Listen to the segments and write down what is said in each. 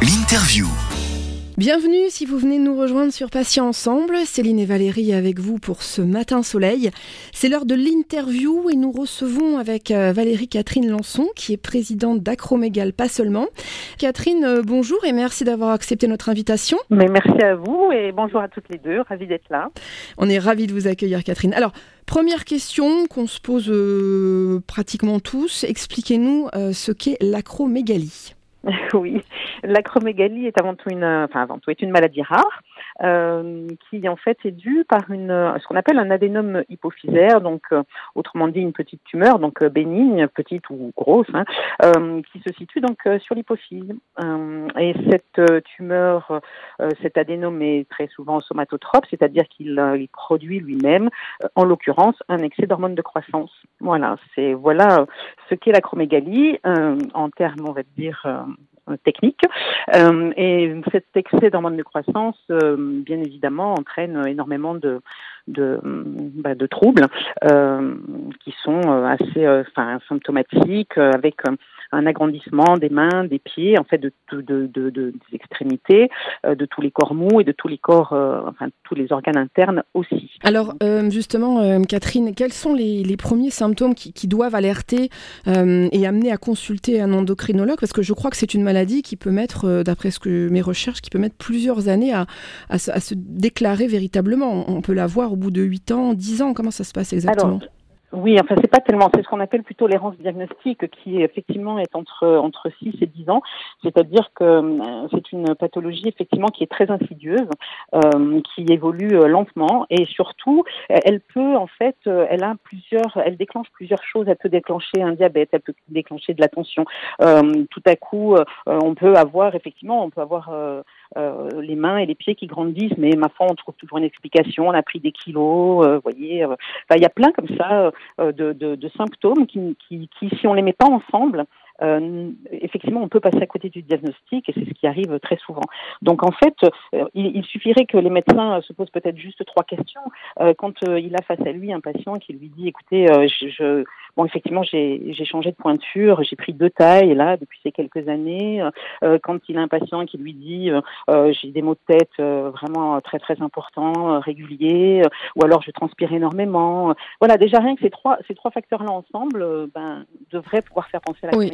L'interview. Bienvenue si vous venez nous rejoindre sur Patients Ensemble. Céline et Valérie avec vous pour ce matin soleil. C'est l'heure de l'interview et nous recevons avec euh, Valérie Catherine Lançon qui est présidente d'Acromégal Pas Seulement. Catherine, euh, bonjour et merci d'avoir accepté notre invitation. Mais merci à vous et bonjour à toutes les deux. Ravi d'être là. On est ravis de vous accueillir Catherine. Alors, première question qu'on se pose euh, pratiquement tous. Expliquez-nous ce qu'est l'acromégalie. Oui, l'acromégalie est avant tout une, enfin avant tout est une maladie rare euh, qui en fait est due par une, ce qu'on appelle un adénome hypophysaire, donc euh, autrement dit une petite tumeur, donc euh, bénigne, petite ou grosse, hein, qui se situe donc sur l'hypophyse. et cette tumeur, cet adénome est très souvent somatotrope, c'est-à-dire qu'il produit lui-même, en l'occurrence, un excès d'hormones de croissance. Voilà, c'est voilà ce qu'est l'acromégalie en termes, on va dire technique. Euh, et cet excès d'hormones de croissance, euh, bien évidemment, entraîne énormément de, de, bah, de troubles euh, qui sont assez symptomatiques, avec un agrandissement des mains, des pieds, en fait, de, de, de, des extrémités, de tous les corps mous et de tous les corps, enfin, tous les organes internes aussi. Alors, justement, Catherine, quels sont les, les premiers symptômes qui, qui doivent alerter et amener à consulter un endocrinologue? Parce que je crois que c'est une maladie qui peut mettre, euh, d'après ce que mes recherches, qui peut mettre plusieurs années à, à, se déclarer véritablement. On peut la voir au bout de 8 ans, 10 ans. Comment ça se passe exactement? Oui, enfin c'est pas tellement, c'est ce qu'on appelle plutôt l'errance diagnostique qui effectivement est entre entre 6 et 10 ans, c'est-à-dire que euh, c'est une pathologie effectivement qui est très insidieuse, euh, qui évolue euh, lentement. Et surtout elle peut en fait elle a plusieurs elle déclenche plusieurs choses, elle peut déclencher un diabète, elle peut déclencher de la tension. tout à coup, on peut avoir effectivement, on peut avoir euh, les mains et les pieds qui grandissent, mais ma foi, on trouve toujours une explication. On a pris des kilos, euh, vous voyez. Euh, il y a plein comme ça de, de, de, symptômes qui, qui, qui, si on les met pas ensemble, euh, effectivement, on peut passer à côté du diagnostic et c'est ce qui arrive très souvent. Donc en fait, euh, il, suffirait que les médecins se posent peut-être juste trois questions euh, quand il a face à lui un patient qui lui dit, écoutez, je, je, bon effectivement j'ai changé de pointure, j'ai pris deux tailles là depuis ces quelques années. quand il a un patient qui lui dit, j'ai des maux de tête vraiment très très importants, réguliers, ou alors je transpire énormément. Voilà, déjà rien que ces trois ces trois facteurs là ensemble, ben devraient pouvoir faire penser à la oui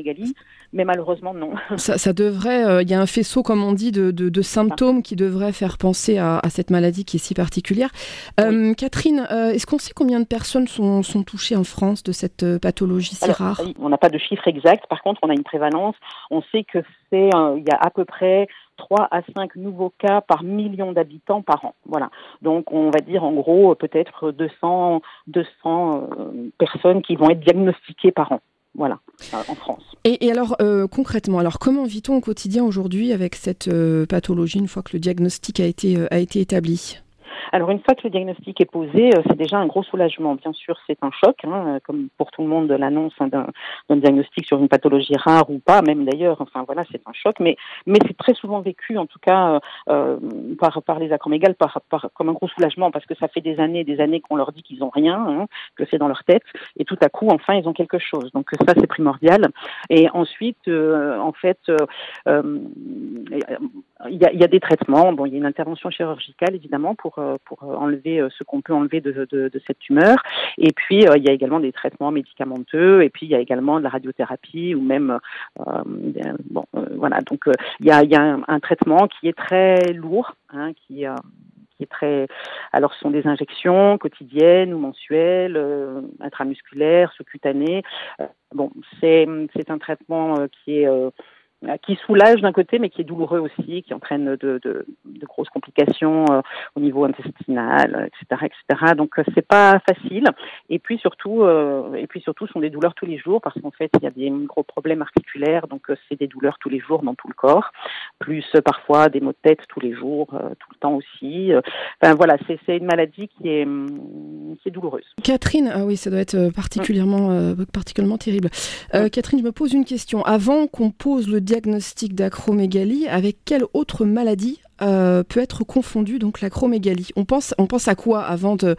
mais malheureusement non. Ça, devrait, euh, il y a un faisceau, comme on dit, de, symptômes qui devraient faire penser à, cette maladie qui est si particulière. Euh, Catherine, euh, est-ce qu'on sait combien de personnes sont, touchées en France de cette pathologie si rare On n'a pas de chiffre exact, par contre on a une prévalence. On sait que c'est, il y a à peu près 3 à 5 nouveaux cas par million d'habitants par an. Voilà. Donc on va dire en gros peut-être 200, 200 personnes qui vont être diagnostiquées par an voilà, en France. Et, alors, euh, concrètement, alors comment vit-on au quotidien aujourd'hui avec cette euh, pathologie une fois que le diagnostic a été, euh, a été établi? Alors une fois que le diagnostic est posé, euh, c'est déjà un gros soulagement. Bien sûr, c'est un choc, hein, comme pour tout le monde, l'annonce hein, d'un diagnostic sur une pathologie rare ou pas, même d'ailleurs. Enfin voilà, c'est un choc, mais mais c'est très souvent vécu, en tout cas euh, par par les acromégales, par, par comme un gros soulagement, parce que ça fait des années, des années qu'on leur dit qu'ils ont rien, hein, que c'est dans leur tête, et tout à coup, enfin, ils ont quelque chose. Donc ça, c'est primordial. Et ensuite, euh, en fait, euh, il y a, y a, des traitements. Bon, il y a une intervention chirurgicale évidemment pour pour enlever euh, ce qu'on peut enlever de, cette tumeur. Et puis, euh, il y a également des traitements médicamenteux, et puis il y a également de la radiothérapie, ou même, euh, bon, voilà, donc il y a, il y a un, traitement qui est très lourd, hein, qui est très. Alors, ce sont des injections quotidiennes ou mensuelles, euh, intramusculaires, sous-cutanées. bon, c'est un traitement qui est euh, qui soulage d'un côté, mais qui est douloureux aussi, qui entraîne de, de, de grosses complications euh, au niveau intestinal, etc., etc. Donc euh, c'est pas facile. Et puis surtout, euh, et puis surtout, ce sont des douleurs tous les jours parce qu'en fait, il y a des gros problèmes articulaires, donc c'est des douleurs tous les jours dans tout le corps, plus parfois des maux de tête tous les jours, tout le temps aussi. Enfin voilà, c'est une maladie qui est hum, qui est douloureuse. Catherine, ah oui, ça doit être particulièrement particulièrement terrible. Catherine, je me pose une question. Avant qu'on pose le diagnostic d'acromégalie, avec quelle autre maladie peut être confondue donc l'acromégalie On pense, on pense à quoi avant de,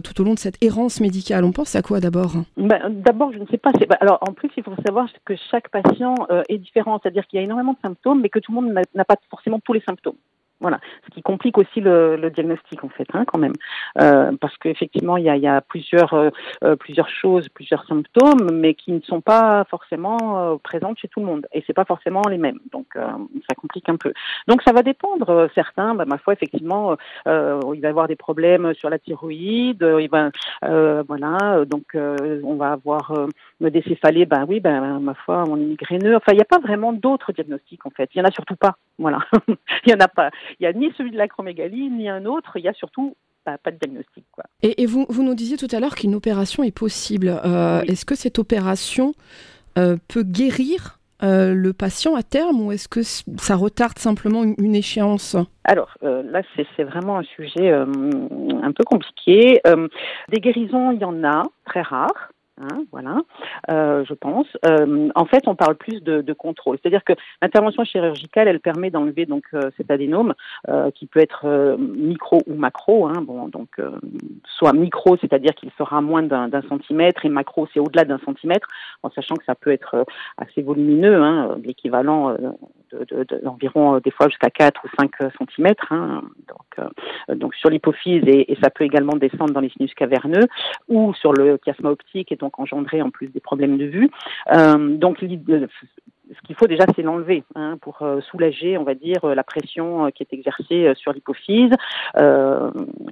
tout au long de cette errance médicale? On pense à quoi d'abord? Ben, D'abord, je ne sais pas. Bah, alors, en plus, il faut savoir que chaque patient est différent, c'est-à-dire qu'il y a énormément de symptômes, mais que tout le monde n'a pas forcément tous les symptômes. Voilà, ce qui complique aussi le, le diagnostic en fait, hein, quand même, euh, parce qu'effectivement il y a, y a plusieurs euh, euh, plusieurs choses, plusieurs symptômes, mais qui ne sont pas forcément euh, présentes chez tout le monde, et c'est pas forcément les mêmes, donc ça complique un peu. Donc ça va dépendre. Certains, bah, ma foi, effectivement, il va avoir des problèmes sur la thyroïde, il va, voilà, donc on va avoir des céphalées, ben oui, ben ma foi, on est migraineux. Enfin, il n'y a pas vraiment d'autres diagnostics en fait. Il y en a surtout pas. Voilà, il y en a pas. Il n'y a ni celui de l'acromégalie, ni un autre. Il y a surtout pas, de diagnostic. Quoi. Et, vous, vous, nous disiez tout à l'heure qu'une opération est possible. Euh, est-ce que cette opération euh, peut guérir euh, le patient à terme ou est-ce que ça retarde simplement une, échéance? Alors là, c'est vraiment un sujet un peu compliqué. des guérisons, il y en a, très rares. Hein, voilà, euh, je pense. Euh, en fait, on parle plus de, de contrôle, c'est-à-dire que l'intervention chirurgicale, elle permet d'enlever donc euh, cet adénome euh, qui peut être euh, micro ou macro. Hein, bon, donc soit micro, c'est-à-dire qu'il sera moins d'un centimètre, et macro, c'est au-delà d'un centimètre, en sachant que ça peut être assez volumineux, hein, l'équivalent d'environ de, de, des fois jusqu'à 4 ou 5 centimètres. Hein, donc, donc sur l'hypophyse et, et, ça peut également descendre dans les sinus caverneux ou sur le chiasma optique et donc engendrer en plus des problèmes de vue. Euh, donc ce qu'il faut déjà, c'est l'enlever hein, pour euh, soulager, on va dire, la pression euh, qui est exercée euh, sur l'hypophyse,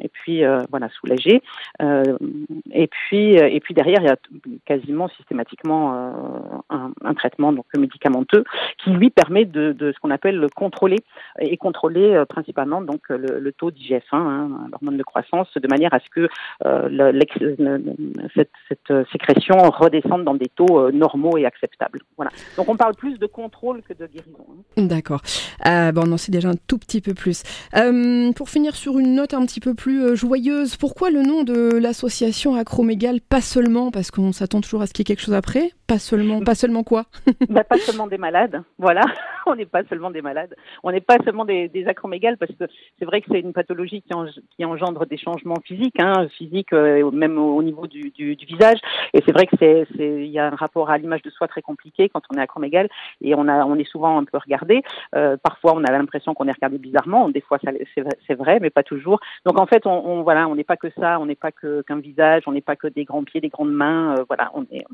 et puis voilà, soulager. et puis, et puis derrière, il y a quasiment systématiquement un, un, traitement donc médicamenteux qui lui permet de, de ce qu'on appelle le contrôler et contrôler principalement donc le, le taux d'IGF-1, hein, l'hormone de croissance, de manière à ce que cette, cette, sécrétion redescende dans des taux normaux et acceptables. Voilà. Donc on parle plus de contrôle que de guérison. Hein. D'accord. Euh, bon, on en sait déjà un tout petit peu plus. Euh, pour finir sur une note un petit peu plus euh, joyeuse, pourquoi le nom de l'association Acromégal Pas seulement, parce qu'on s'attend toujours à ce qu'il y ait quelque chose après. Pas seulement, pas seulement quoi? Bah, Pas seulement des malades, voilà. on n'est pas seulement des malades. On n'est pas seulement des, des acromégales, parce que c'est vrai que c'est une pathologie qui, qui, engendre des changements physiques, hein, physiques même au, niveau du, du, du, visage. Et c'est vrai que c'est, il y a un rapport à l'image de soi très compliqué quand on est acromégale et on, a, on est souvent un peu regardé. Euh, parfois, on a l'impression qu'on est regardé bizarrement. Des fois, c'est vrai, mais pas toujours. Donc, en fait, on, on voilà, on n'est pas que ça. On n'est pas que qu'un visage. On n'est pas que des grands pieds, des grandes mains. Euh, voilà, on est,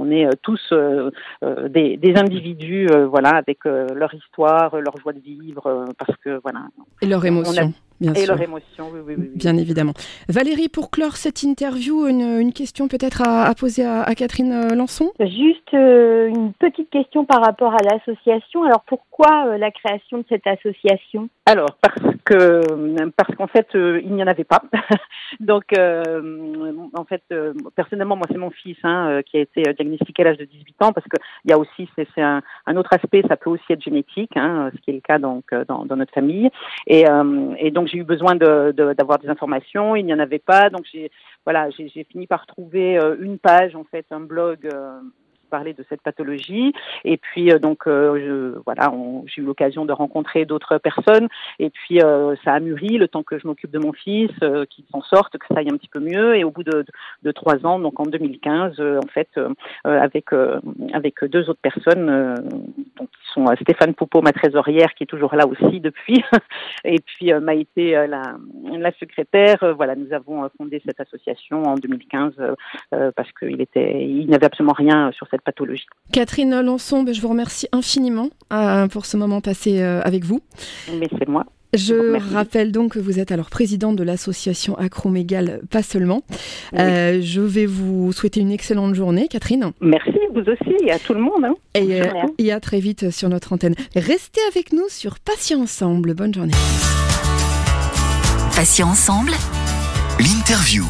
on est euh, tous euh, euh, des, des, individus, voilà, avec leur histoire, leur joie de vivre, parce que voilà. Et leur émotion. Bien et sûr. leur émotion, oui, oui, oui, Bien évidemment. Valérie, pour clore cette interview, une, une question peut-être à, à, poser à, à Catherine Lançon? Juste euh, une petite question par rapport à l'association. Alors pourquoi euh, la création de cette association? Alors parce que parce qu'en fait euh, il n'y en avait pas. Donc en fait personnellement moi c'est mon fils hein, qui a été diagnostiqué à l'âge de 18 ans parce que il y a aussi c'est un, un, autre aspect ça peut aussi être génétique hein, ce qui est le cas donc dans, dans notre famille et, et donc j'ai eu besoin de, d'avoir des informations, il n'y en avait pas, donc j'ai voilà, j'ai fini par trouver euh, une page en fait, un blog euh, parler de cette pathologie. Et puis euh, donc euh, voilà, j'ai eu l'occasion de rencontrer d'autres personnes. Et puis euh, ça a mûri le temps que je m'occupe de mon fils, qu'il s'en sorte, que ça aille un petit peu mieux. Et au bout de, de trois ans, donc en 2015, en fait, avec avec deux autres personnes, donc qui sont Stéphane Poupeau, ma trésorière, qui est toujours là aussi depuis, et puis Maïté, la, la secrétaire. voilà, nous avons fondé cette association en 2015 parce qu'il était, il n'avait absolument rien sur cette pathologie. Catherine Lançon, ben, je vous remercie infiniment euh, pour ce moment passé euh, avec vous. Mais c'est moi. Je rappelle donc que vous êtes alors présidente de l'association Acromégale, pas seulement. Oui. Euh, je vais vous souhaiter une excellente journée, Catherine. Merci, vous aussi, et à tout le monde. Hein. Et, euh, et, à très vite sur notre antenne. Restez avec nous sur Patients Ensemble. Bonne journée. Patients Ensemble, l'interview.